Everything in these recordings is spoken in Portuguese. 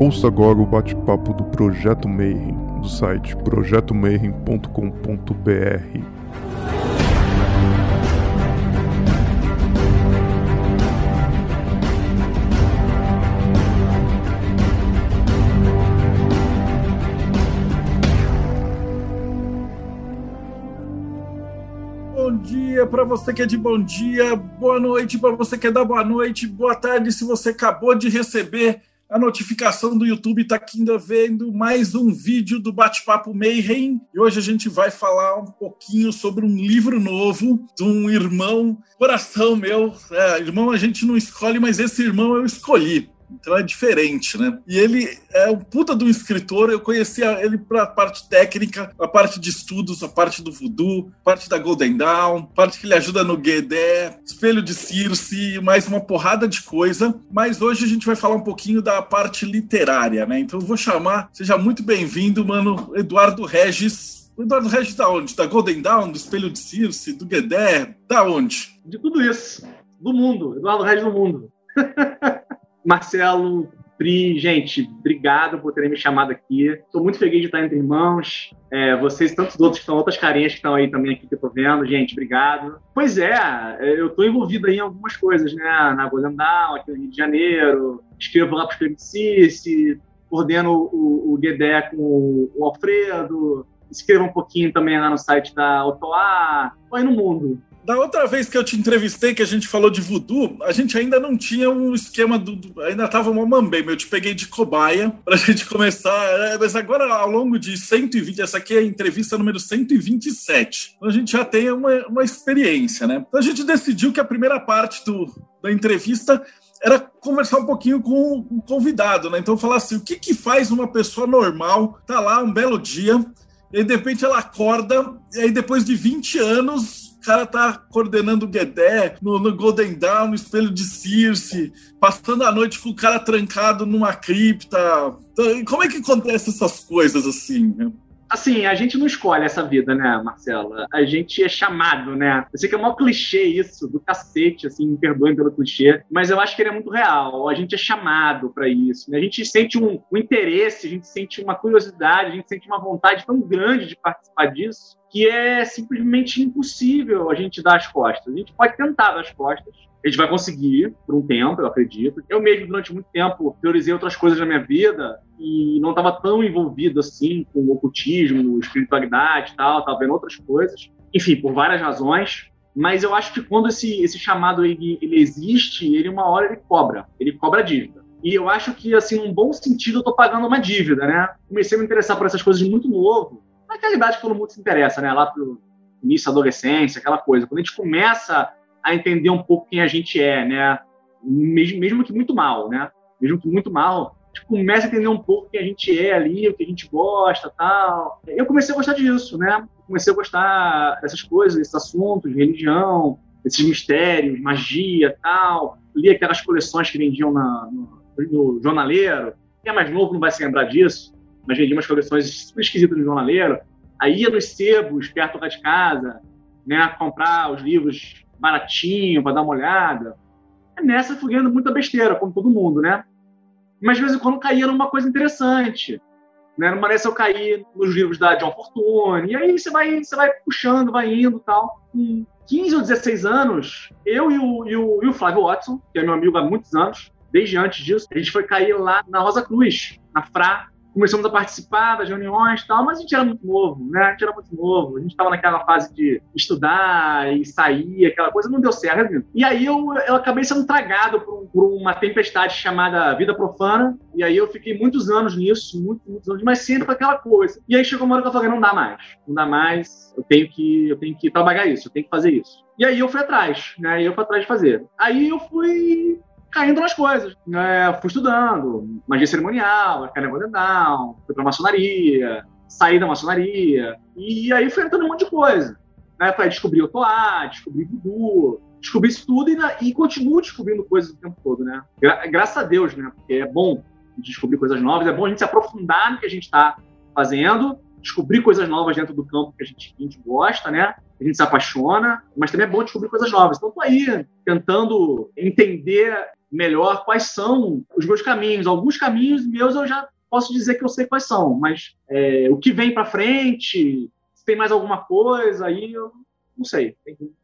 Ouça agora o bate-papo do Projeto Mayhem, do site projetomayhem.com.br. Para você que é de bom dia, boa noite para você que é da boa noite, boa tarde se você acabou de receber a notificação do YouTube está aqui ainda vendo mais um vídeo do Bate-Papo Mayhem. E hoje a gente vai falar um pouquinho sobre um livro novo de um irmão, coração meu. É, irmão a gente não escolhe, mas esse irmão eu escolhi. Então é diferente, né? E ele é um puta um escritor. Eu conhecia ele para a parte técnica, a parte de estudos, a parte do voodoo, parte da Golden Dawn, parte que ele ajuda no Guedé, Espelho de Circe, mais uma porrada de coisa. Mas hoje a gente vai falar um pouquinho da parte literária, né? Então eu vou chamar, seja muito bem-vindo, mano, Eduardo Regis. O Eduardo Regis da onde? Da Golden Dawn, do Espelho de Circe, do Guedé? Da onde? De tudo isso. Do mundo. Eduardo Regis do mundo. Marcelo, Pri, gente, obrigado por terem me chamado aqui. Estou muito feliz de estar entre irmãos. É, vocês, tantos outros que estão, outras carinhas que estão aí também aqui que eu estou vendo. Gente, obrigado. Pois é, eu estou envolvido aí em algumas coisas, né? Na Golden Dawn, aqui no Rio de Janeiro. Escrevo lá para o Cici, coordeno o, o Guedé com o Alfredo. Escrevo um pouquinho também lá no site da. Estou aí no mundo. Da outra vez que eu te entrevistei, que a gente falou de voodoo, a gente ainda não tinha um esquema do. do ainda tava uma mambem, eu te peguei de cobaia pra gente começar. É, mas agora, ao longo de 120, essa aqui é a entrevista número 127. Então a gente já tem uma, uma experiência, né? Então a gente decidiu que a primeira parte do, da entrevista era conversar um pouquinho com o convidado, né? Então falar assim, o que que faz uma pessoa normal, tá lá um belo dia, e de repente ela acorda, e aí depois de 20 anos o cara tá coordenando o Guedé no, no, Golden Dawn, Espelho de Circe, passando a noite com o cara trancado numa cripta. Então, como é que acontece essas coisas assim? Assim, a gente não escolhe essa vida, né, Marcela? A gente é chamado, né? Eu sei que é um clichê isso, do cacete, assim, me perdoem pelo clichê, mas eu acho que ele é muito real. A gente é chamado para isso. Né? A gente sente um, um interesse, a gente sente uma curiosidade, a gente sente uma vontade tão grande de participar disso que é simplesmente impossível a gente dar as costas. A gente pode tentar dar as costas, a gente vai conseguir por um tempo, eu acredito. Eu mesmo, durante muito tempo, priorizei outras coisas na minha vida e não estava tão envolvido assim com o ocultismo, espiritualidade e tal, estava vendo outras coisas. Enfim, por várias razões. Mas eu acho que quando esse, esse chamado ele, ele existe, ele uma hora ele cobra, ele cobra dívida. E eu acho que, assim, num bom sentido, eu estou pagando uma dívida, né? Comecei a me interessar por essas coisas muito novo naquela idade que todo mundo se interessa, né? Lá pro início da adolescência, aquela coisa. Quando a gente começa a entender um pouco quem a gente é, né? Mesmo, mesmo que muito mal, né? Mesmo que muito mal, gente começa a entender um pouco quem a gente é ali, o que a gente gosta, tal. Eu comecei a gostar disso, né? Comecei a gostar dessas coisas, desses assuntos, religião, esses mistérios, magia, tal. Li aquelas coleções que vendiam na, no, no jornaleiro. Quem é mais novo não vai se lembrar disso mas vendia umas coleções super esquisitas no jornaleiro. Aí ia nos sebos, perto da de casa, né, comprar os livros baratinho para dar uma olhada. E nessa fui ganhando muita besteira, como todo mundo, né? Mas de vez em quando caía numa coisa interessante. Né? Numa dessa eu caí nos livros da John Fortune, e aí você vai, você vai puxando, vai indo tal. Com 15 ou 16 anos, eu e o, e o, e o Flávio Watson, que é meu amigo há muitos anos, desde antes disso, a gente foi cair lá na Rosa Cruz, na FRA, começamos a participar das reuniões e tal, mas a gente era muito novo, né? A gente era muito novo. A gente estava naquela fase de estudar e sair, aquela coisa, não deu certo. E aí eu, eu acabei sendo tragado por, por, uma tempestade chamada vida profana, e aí eu fiquei muitos anos nisso, muitos, muitos anos, mas sempre aquela coisa. E aí chegou uma hora que eu falei, não dá mais, não dá mais, eu tenho que, eu tenho que trabalhar isso, eu tenho que fazer isso. E aí eu fui atrás, né? Eu fui atrás de fazer. Aí eu fui caindo nas coisas. Né? Fui estudando magia cerimonial, arcana down, fui pra maçonaria, saí da maçonaria, e aí fui entrando um monte de coisa. Né? Foi descobrir o Toá, descobri voodoo, descobri isso tudo e, e continuo descobrindo coisas o tempo todo, né? Gra graças a Deus, né? Porque é bom descobrir coisas novas, é bom a gente se aprofundar no que a gente está fazendo, descobrir coisas novas dentro do campo que a gente, a gente gosta, né? A gente se apaixona, mas também é bom descobrir coisas novas. Então, tô aí tentando entender melhor quais são os meus caminhos. Alguns caminhos meus eu já posso dizer que eu sei quais são, mas é, o que vem para frente, se tem mais alguma coisa, aí eu não sei.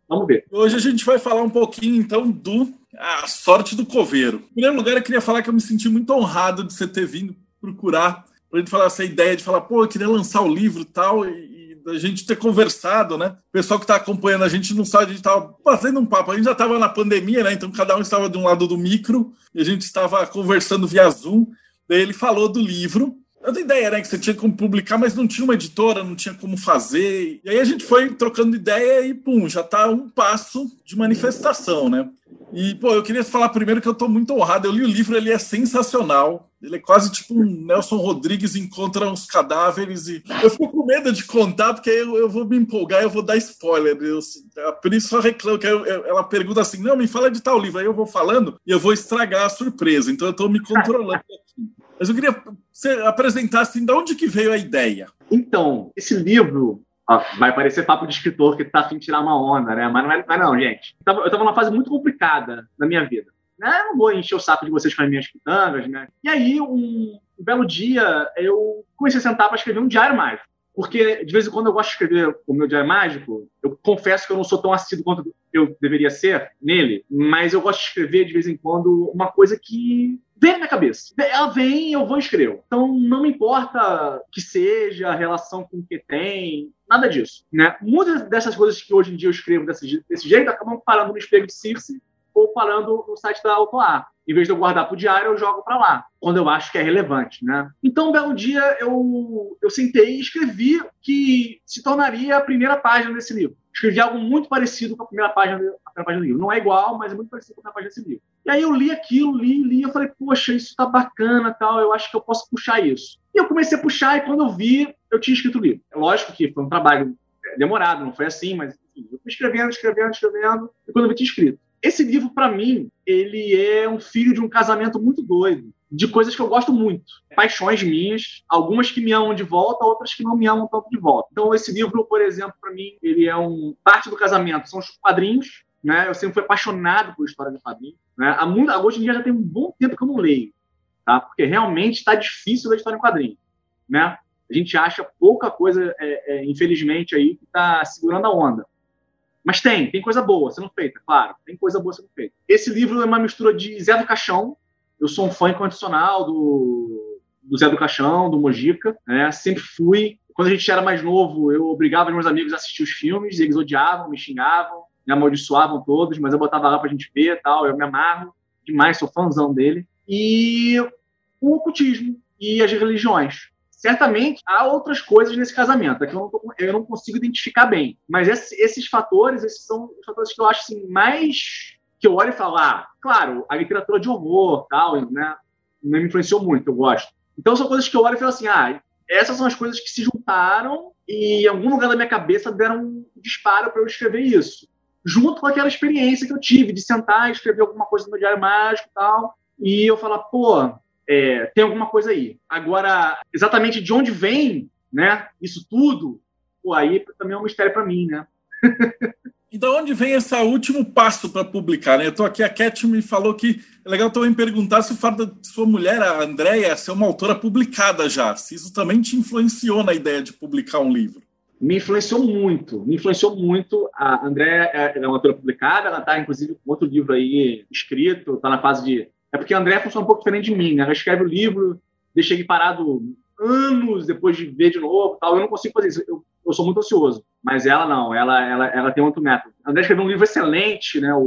Vamos ver. Hoje a gente vai falar um pouquinho, então, do A Sorte do Coveiro. Em primeiro lugar, eu queria falar que eu me senti muito honrado de você ter vindo procurar, para gente falar essa ideia de falar, pô, eu queria lançar o livro tal, e, e a gente ter conversado, né? O pessoal que está acompanhando a gente não sabe, a gente estava fazendo um papo. A gente já estava na pandemia, né? Então cada um estava de um lado do micro, e a gente estava conversando via Zoom. Daí ele falou do livro, eu dei ideia, né, que você tinha como publicar, mas não tinha uma editora, não tinha como fazer. E aí a gente foi trocando ideia e, pum, já tá um passo de manifestação, né? E, pô, eu queria falar primeiro que eu tô muito honrado. Eu li o livro, ele é sensacional. Ele é quase tipo um Nelson Rodrigues encontra uns cadáveres e eu fico com medo de contar porque eu, eu vou me empolgar, eu vou dar spoiler. Eu, por isso só reclamo que eu, ela pergunta assim: "Não, me fala de tal livro". Aí eu vou falando e eu vou estragar a surpresa. Então eu tô me controlando. Mas eu queria que você apresentasse assim, de onde que veio a ideia. Então, esse livro ó, vai parecer papo de escritor que tá afim de tirar uma onda, né? Mas não é, não, é não gente. Eu estava numa fase muito complicada na minha vida. Né? Não vou encher o saco de vocês com as minhas pitangas, né? E aí, um, um belo dia, eu comecei a sentar para escrever um diário mágico. Porque, de vez em quando, eu gosto de escrever o meu diário mágico. Eu confesso que eu não sou tão assíduo quanto eu deveria ser nele, mas eu gosto de escrever, de vez em quando, uma coisa que vem na minha cabeça. Ela vem eu vou escrever. Então, não me importa que seja a relação com o que tem, nada disso. Né? Muitas dessas coisas que hoje em dia eu escrevo desse, desse jeito acabam parando no espelho de Circe ou parando no site da Autoar. Em vez de eu guardar para o diário, eu jogo para lá, quando eu acho que é relevante. Né? Então, um belo dia, eu, eu sentei e escrevi que se tornaria a primeira página desse livro. Escrevi algo muito parecido com a primeira página, a primeira página do livro. Não é igual, mas é muito parecido com a primeira página desse livro. E aí eu li aquilo, li, li, eu falei, poxa, isso tá bacana, tal, eu acho que eu posso puxar isso. E eu comecei a puxar, e quando eu vi, eu tinha escrito o livro. É lógico que foi um trabalho demorado, não foi assim, mas enfim, eu fui escrevendo, escrevendo, escrevendo, e quando eu vi, tinha escrito. Esse livro, para mim, ele é um filho de um casamento muito doido, de coisas que eu gosto muito. Paixões minhas, algumas que me amam de volta, outras que não me amam tanto de volta. Então, esse livro, por exemplo, para mim, ele é um parte do casamento, são os quadrinhos, né? Eu sempre fui apaixonado por história de quadrinhos. Né? Hoje em dia já tem um bom tempo que eu não leio, tá? Porque realmente está difícil ler história em quadrinhos, né? A gente acha pouca coisa, é, é, infelizmente, aí que está segurando a onda. Mas tem, tem coisa boa sendo feita, claro. Tem coisa boa sendo feita. Esse livro é uma mistura de Zé do Caixão. Eu sou um fã incondicional do, do Zé do Caixão, do Mojica. Né? Sempre fui. Quando a gente era mais novo, eu obrigava meus amigos a assistir os filmes. Eles odiavam, me xingavam, me amaldiçoavam todos, mas eu botava lá pra gente ver tal. Eu me amarro demais, sou fãzão dele. E o ocultismo e as religiões certamente há outras coisas nesse casamento, é que eu não, tô, eu não consigo identificar bem. Mas esse, esses fatores, esses são os fatores que eu acho assim, mais que eu olho e falo, ah, claro, a literatura de horror, tal, né, não me influenciou muito, eu gosto. Então são coisas que eu olho e falo assim, ah, essas são as coisas que se juntaram e em algum lugar da minha cabeça deram um disparo para eu escrever isso. Junto com aquela experiência que eu tive de sentar e escrever alguma coisa no meu diário mágico e tal, e eu falar, pô, é, tem alguma coisa aí. Agora, exatamente de onde vem né, isso tudo, pô, aí também é um mistério para mim, né? e da onde vem esse último passo para publicar? Né? Eu estou aqui, a Cat me falou que é legal também perguntar se o fato de sua mulher, a Andrea, ser uma autora publicada já, se isso também te influenciou na ideia de publicar um livro. Me influenciou muito, me influenciou muito. A Andrea é, é uma autora publicada, ela está, inclusive, com outro livro aí escrito, está na fase de é porque a André funciona um pouco diferente de mim, né? Ela escreve o livro, deixa ele parado anos depois de ver de novo tal. Eu não consigo fazer isso. Eu, eu sou muito ansioso. Mas ela não, ela, ela, ela tem outro método. A André escreveu um livro excelente, né? O,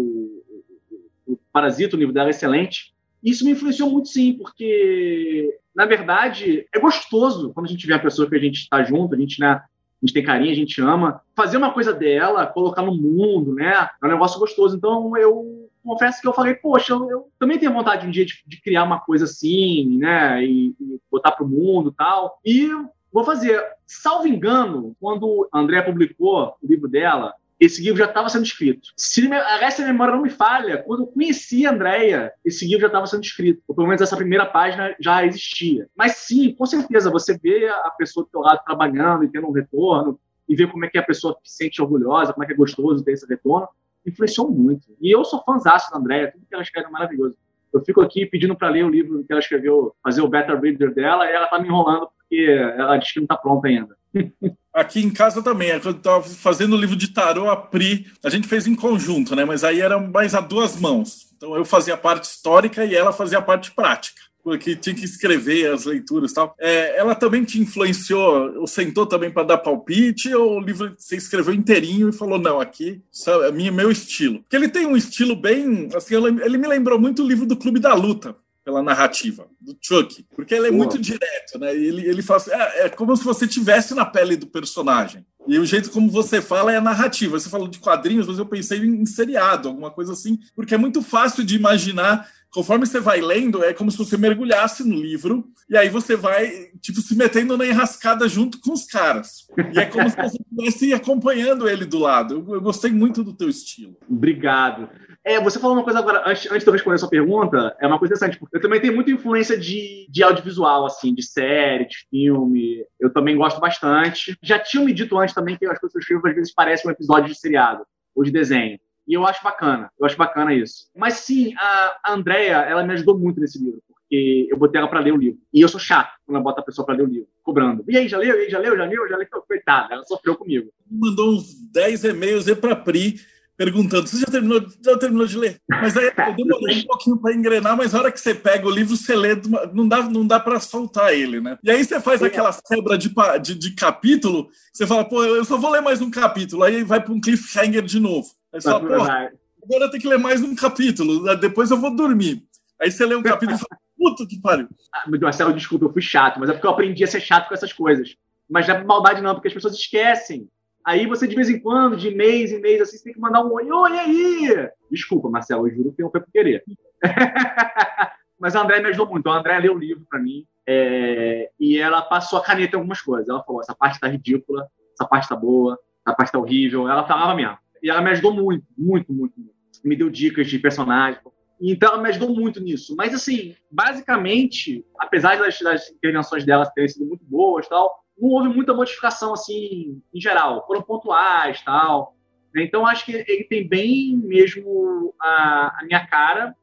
o, o Parasita, o livro dela é excelente. Isso me influenciou muito, sim, porque, na verdade, é gostoso quando a gente vê a pessoa que a gente está junto, a gente, né, a gente tem carinho, a gente ama, fazer uma coisa dela, colocar no mundo, né? É um negócio gostoso. Então, eu confesso que eu falei, poxa, eu, eu também tenho vontade um dia de, de, criar uma coisa assim, né? E, e botar para o mundo tal. E vou fazer. Salvo engano, quando a Andrea publicou o livro dela, esse livro já estava sendo escrito. Se essa memória não me falha, quando eu conheci a Andrea, esse livro já estava sendo escrito. Ou pelo menos essa primeira página já existia. Mas sim, com certeza, você vê a pessoa do seu lado trabalhando e tendo um retorno, e ver como é que a pessoa se sente orgulhosa, como é que é gostoso ter esse retorno influenciou muito. E eu sou fãzaço da Andréia, tudo que ela escreve é maravilhoso. Eu fico aqui pedindo para ler o livro que ela escreveu, fazer o beta reader dela, e ela tá me enrolando porque ela diz que não tá pronta ainda. Aqui em casa também, eu estava fazendo o livro de tarô, a Pri, a gente fez em conjunto, né? Mas aí era mais a duas mãos. Então eu fazia a parte histórica e ela fazia a parte prática porque tinha que escrever as leituras e tal. É, ela também te influenciou, ou sentou também para dar palpite, ou o livro você escreveu inteirinho e falou, não, aqui é minha, meu estilo. Porque ele tem um estilo bem, assim, ele me lembrou muito o livro do Clube da Luta, pela narrativa do Chuck, porque ele é muito direto, né? Ele, ele fala assim, é, é como se você tivesse na pele do personagem. E o jeito como você fala é a narrativa. Você falou de quadrinhos, mas eu pensei em seriado, alguma coisa assim, porque é muito fácil de imaginar conforme você vai lendo, é como se você mergulhasse no livro, e aí você vai, tipo, se metendo na enrascada junto com os caras. E é como se você estivesse acompanhando ele do lado. Eu, eu, gostei muito do teu estilo. Obrigado. É, você falou uma coisa agora, antes, antes de eu responder a sua pergunta, é uma coisa interessante, porque eu também tenho muita influência de, de audiovisual, assim, de série, de filme. Eu também gosto bastante. Já tinham me dito antes também que as coisas que eu escrevo às vezes parecem um episódio de seriado ou de desenho. E eu acho bacana, eu acho bacana isso. Mas sim, a, Andrea, ela me ajudou muito nesse livro, porque eu botei ela para ler o livro. E eu sou chato quando eu boto a pessoa para ler o livro, cobrando. E aí, já leu? E aí, já leu? Já leu? Já leu? Coitada, ela sofreu comigo. Mandou uns 10 e-mails aí para Pri perguntando: você já terminou, já terminou de ler? Mas aí eu demorei um pouquinho para engrenar, mas na hora que você pega o livro, você lê, não dá, não dá para soltar ele, né? E aí você faz aquela quebra de, de, de capítulo, você fala, pô, eu só vou ler mais um capítulo, aí vai para um cliffhanger de novo. Aí você fala, pô, agora eu tenho que ler mais um capítulo, né? depois eu vou dormir. Aí você lê um capítulo e fala, puta que pariu. Ah, Marcelo, desculpa, eu fui chato, mas é porque eu aprendi a ser chato com essas coisas. Mas não é maldade não, porque as pessoas esquecem. Aí você, de vez em quando, de mês em mês, assim, você tem que mandar um oi, oi aí! Desculpa, Marcelo, eu juro que não foi por querer. Mas a André me ajudou muito. A André leu o livro para mim é... e ela passou a caneta em algumas coisas. Ela falou: essa parte tá ridícula, essa parte tá boa, essa parte tá horrível. Ela falava mesmo. E ela me ajudou muito, muito, muito, muito. Me deu dicas de personagem. Então, ela me ajudou muito nisso. Mas, assim, basicamente, apesar das, das intervenções dela terem sido muito boas tal, não houve muita modificação, assim, em geral. Foram pontuais tal. Então, acho que ele tem bem mesmo a, a minha cara.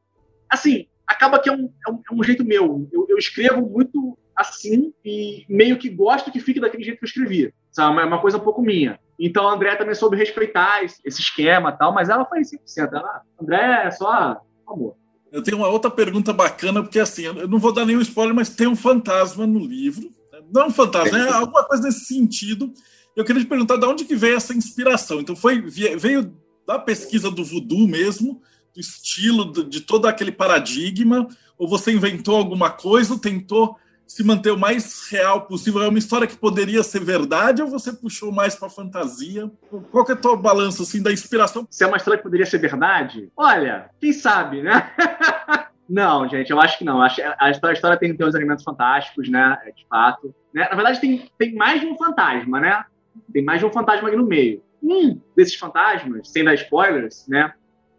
Assim, acaba que é um, é um, é um jeito meu. Eu, eu, escrevo muito assim e meio que gosto que fique daquele jeito que eu escrevi. Sabe? É uma coisa um pouco minha. Então, a André também soube respeitar esse, esse esquema tal, mas ela foi 100%. Ela, André é só amor. Eu tenho uma outra pergunta bacana, porque assim, eu não vou dar nenhum spoiler, mas tem um fantasma no livro não é um fantasma, é alguma coisa nesse sentido. Eu queria te perguntar de onde que veio essa inspiração. Então, foi veio da pesquisa do voodoo mesmo, do estilo, de todo aquele paradigma, ou você inventou alguma coisa, ou tentou se manter o mais real possível? É uma história que poderia ser verdade ou você puxou mais para fantasia? Qual que é o teu balanço assim da inspiração? Se é uma história que poderia ser verdade? Olha, quem sabe, né? Não, gente, eu acho que não. A história, a história tem, tem uns elementos fantásticos, né? É, de fato. Né? Na verdade, tem, tem mais de um fantasma, né? Tem mais de um fantasma aqui no meio. Um desses fantasmas, sem dar spoilers, né?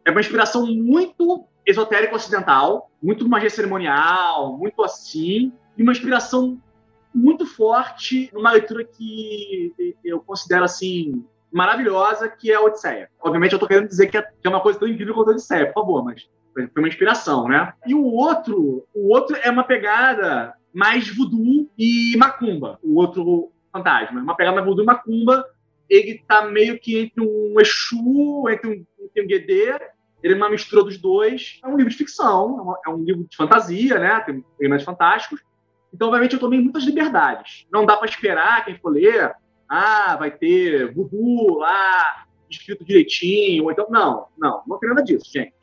É uma inspiração muito esotérica ocidental, muito magia cerimonial, muito assim, e uma inspiração muito forte numa leitura que eu considero assim maravilhosa, que é a Odisseia. Obviamente, eu tô querendo dizer é, que é uma coisa tão incrível quanto a Odisseia, por favor, mas foi uma inspiração, né? E o outro, o outro é uma pegada mais voodoo e macumba. O outro fantasma, uma pegada mais voodoo e macumba. Ele tá meio que entre um Exu, entre um, entre um Guedê, ele é uma mistura dos dois. É um livro de ficção, é um livro de fantasia, né? Tem elementos fantásticos. Então, obviamente, eu tomei muitas liberdades. Não dá para esperar quem for ler, ah, vai ter voodoo lá, escrito direitinho, ou então, não, não, não tem nada disso, gente.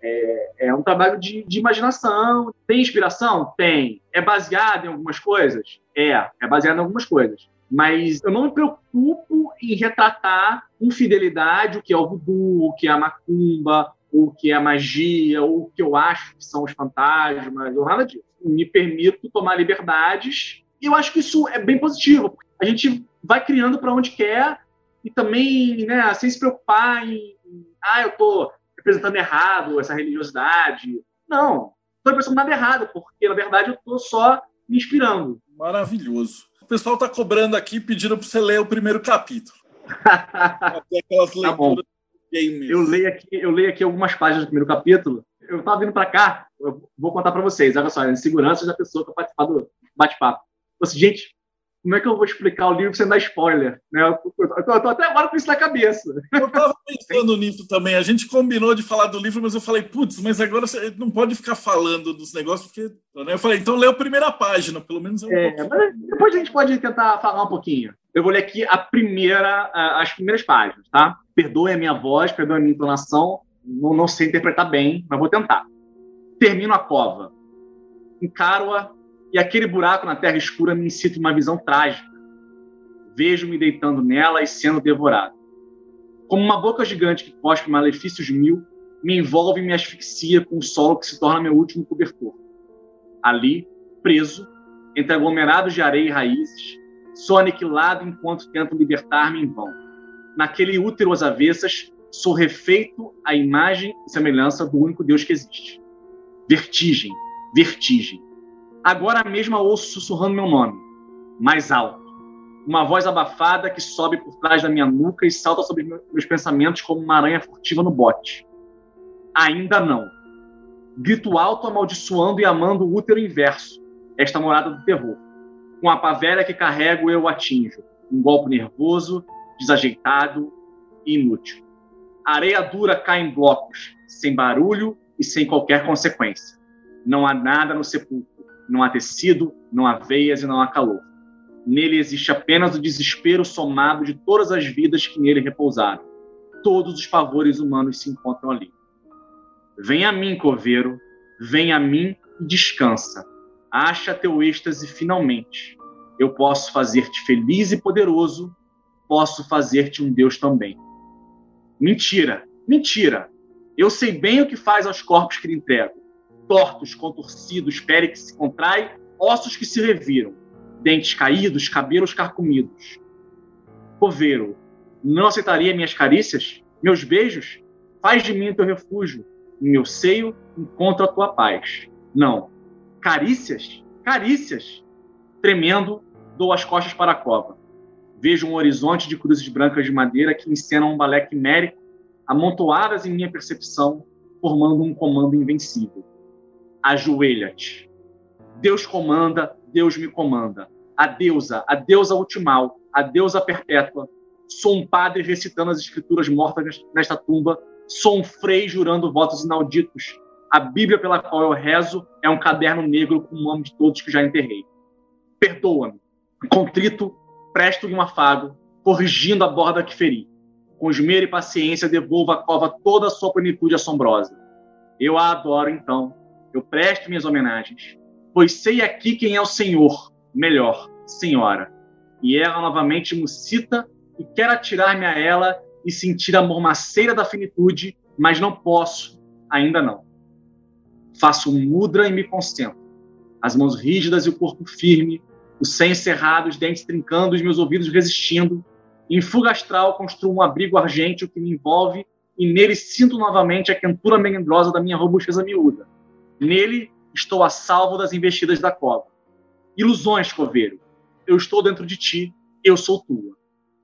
É, é um trabalho de, de, imaginação. Tem inspiração? Tem. É baseado em algumas coisas? É, é baseado em algumas coisas. Mas eu não me preocupo em retratar com fidelidade o que é o voodoo, o que é a macumba, o que é a magia, ou o que eu acho que são os fantasmas, ou nada disso. Me permito tomar liberdades e eu acho que isso é bem positivo. A gente vai criando para onde quer e também, né, sem se preocupar em, ah, eu tô representando errado essa religiosidade. Não, estou representando nada errado, porque na verdade eu estou só me inspirando. Maravilhoso. O pessoal está cobrando aqui, pedindo para você ler o primeiro capítulo. aquelas tá leituras tá eu leio, aqui, eu leio aqui algumas páginas do primeiro capítulo. Eu estava vindo para cá eu vou contar para vocês. Olha só, a insegurança da pessoa que vai participar do bate-papo. Assim, gente, como é que eu vou explicar o livro sem dar spoiler? Né? Eu, tô até agora com isso na cabeça. Eu estava pensando nisso também. A gente combinou de falar do livro, mas eu falei, putz, mas agora você não pode ficar falando dos negócios, porque. Eu falei, então lê a primeira página, pelo menos. É, é mas depois a gente pode tentar falar um pouquinho. Eu vou ler aqui a primeira, as primeiras páginas, tá? Perdoe a minha voz, perdoe a minha entonação. Não, não sei interpretar bem, mas vou tentar. Termino a cova. Encaro-a e aquele buraco na terra escura me incita uma visão trágica. Vejo-me deitando nela e sendo devorado. Como uma boca gigante que cospe malefícios mil, me envolve e me asfixia com o solo que se torna meu último cobertor. Ali, preso, entre aglomerados de areia e raízes, sou aniquilado enquanto tento libertar-me em vão. Naquele útero às avessas, sou refeito à imagem e semelhança do único Deus que existe. Vertigem, vertigem Agora mesmo ouço sussurrando meu nome, mais alto. Uma voz abafada que sobe por trás da minha nuca e salta sobre meus pensamentos como uma aranha furtiva no bote. Ainda não. Grito alto amaldiçoando e amando o útero inverso, esta morada do terror. Com a pavera que carrego, eu atinjo. Um golpe nervoso, desajeitado e inútil. A areia dura cai em blocos, sem barulho e sem qualquer consequência. Não há nada no sepulcro não há tecido, não há veias e não há calor. Nele existe apenas o desespero somado de todas as vidas que nele repousaram. Todos os favores humanos se encontram ali. Vem a mim, coveiro, vem a mim e descansa. Acha teu êxtase finalmente. Eu posso fazer-te feliz e poderoso, posso fazer-te um Deus também. Mentira, mentira. Eu sei bem o que faz aos corpos que lhe entrego tortos, contorcidos, pele que se contrai, ossos que se reviram, dentes caídos, cabelos carcomidos. Coveiro, não aceitaria minhas carícias? Meus beijos? Faz de mim teu refúgio. Em meu seio encontro a tua paz. Não. Carícias? Carícias. Tremendo, dou as costas para a cova. Vejo um horizonte de cruzes brancas de madeira que encenam um balé quimérico, amontoadas em minha percepção, formando um comando invencível ajoelha-te. Deus comanda, Deus me comanda. A deusa, a deusa ultimal, a deusa perpétua. Sou um padre recitando as escrituras mortas nesta tumba. Sou um frei jurando votos inauditos. A Bíblia pela qual eu rezo é um caderno negro com o nome de todos que já enterrei. Perdoa-me. Contrito, presto-lhe um afago, corrigindo a borda que feri. Com esmero e paciência, devolvo à cova toda a sua plenitude assombrosa. Eu a adoro, então, eu presto minhas homenagens, pois sei aqui quem é o Senhor, melhor, Senhora. E ela novamente me cita e quer atirar-me a ela e sentir a mormaceira da finitude, mas não posso, ainda não. Faço um mudra e me concentro. As mãos rígidas e o corpo firme, os seios cerrados, os dentes trincando, os meus ouvidos resistindo. Em fuga astral, construo um abrigo argênteo que me envolve e nele sinto novamente a quentura melindrosa da minha robusteza miúda. Nele estou a salvo das investidas da cova. Ilusões, coveiro. Eu estou dentro de ti, eu sou tua.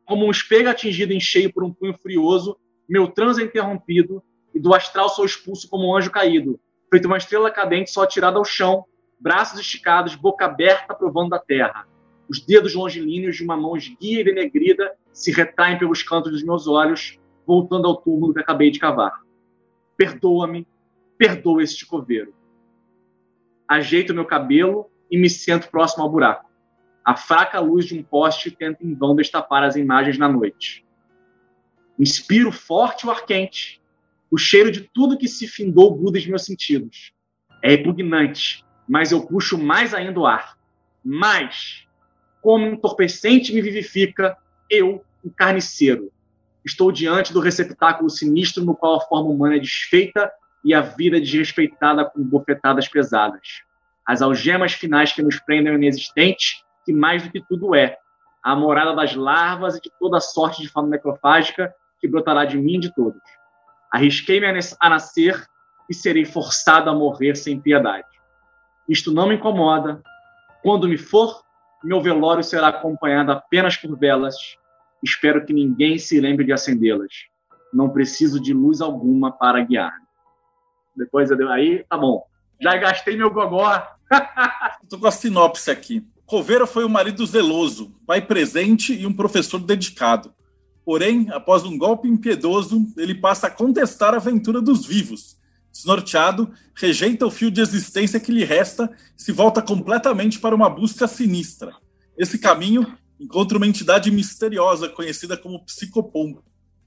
Como um espelho atingido em cheio por um punho furioso, meu transe é interrompido e do astral sou expulso como um anjo caído, feito uma estrela cadente só atirada ao chão, braços esticados, boca aberta, provando da terra. Os dedos longilíneos de uma mão esguia e denegrida se retraem pelos cantos dos meus olhos, voltando ao túmulo que acabei de cavar. Perdoa-me, perdoa este coveiro ajeito meu cabelo e me sento próximo ao buraco. A fraca luz de um poste tenta em vão destapar as imagens na noite. Inspiro forte o ar quente, o cheiro de tudo que se findou gruda em meus sentidos. É repugnante, mas eu puxo mais ainda o ar. Mais, como entorpecente me vivifica, eu, o carniceiro. Estou diante do receptáculo sinistro no qual a forma humana é desfeita e a vida desrespeitada com bofetadas pesadas. As algemas finais que nos prendem ao inexistente, que mais do que tudo é, a morada das larvas e de toda sorte de fauna necrofágica que brotará de mim e de todos. Arrisquei-me a nascer e serei forçado a morrer sem piedade. Isto não me incomoda. Quando me for, meu velório será acompanhado apenas por velas. Espero que ninguém se lembre de acendê-las. Não preciso de luz alguma para guiar depois aí tá bom. Já gastei meu gogó. Estou com a sinopse aqui. Coveira foi um marido zeloso, pai presente e um professor dedicado. Porém, após um golpe impiedoso, ele passa a contestar a aventura dos vivos. Desnorteado, rejeita o fio de existência que lhe resta e se volta completamente para uma busca sinistra. Esse caminho encontra uma entidade misteriosa conhecida como Psicopom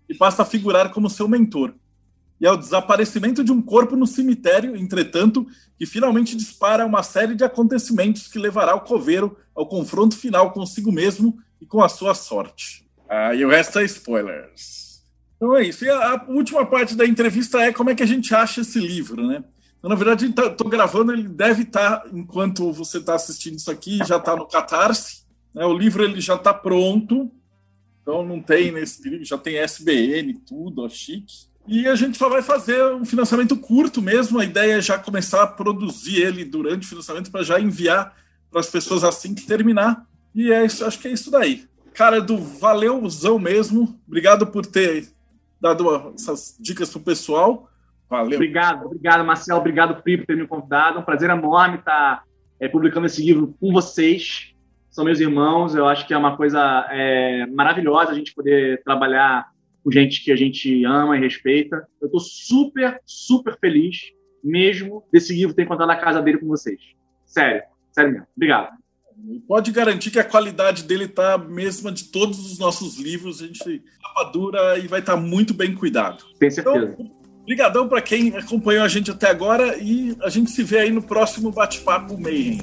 e passa a figurar como seu mentor. E é o desaparecimento de um corpo no cemitério, entretanto, que finalmente dispara uma série de acontecimentos que levará o coveiro ao confronto final consigo mesmo e com a sua sorte. Ah, e o resto é spoilers. Então é isso. E a, a última parte da entrevista é como é que a gente acha esse livro, né? Então, na verdade, estou tá, gravando, ele deve estar, tá, enquanto você está assistindo isso aqui, já está no Catarse. Né? O livro ele já está pronto, então não tem nesse perigo, já tem SBN, tudo, ó, chique. E a gente só vai fazer um financiamento curto mesmo. A ideia é já começar a produzir ele durante o financiamento para já enviar para as pessoas assim que terminar. E é isso, acho que é isso daí. Cara, do valeuzão mesmo. Obrigado por ter dado essas dicas pro pessoal. Valeu. Obrigado, obrigado, Marcelo. Obrigado, Pri, por ter me convidado. Um prazer enorme estar é, publicando esse livro com vocês são meus irmãos. Eu acho que é uma coisa é, maravilhosa a gente poder trabalhar com gente que a gente ama e respeita. Eu estou super, super feliz mesmo desse livro ter encontrado a casa dele com vocês. Sério, sério mesmo. Obrigado. Pode garantir que a qualidade dele está a mesma de todos os nossos livros. A gente capa dura e vai estar tá muito bem cuidado. Tenho certeza. Então, Obrigadão para quem acompanhou a gente até agora e a gente se vê aí no próximo bate-papo Mayhem.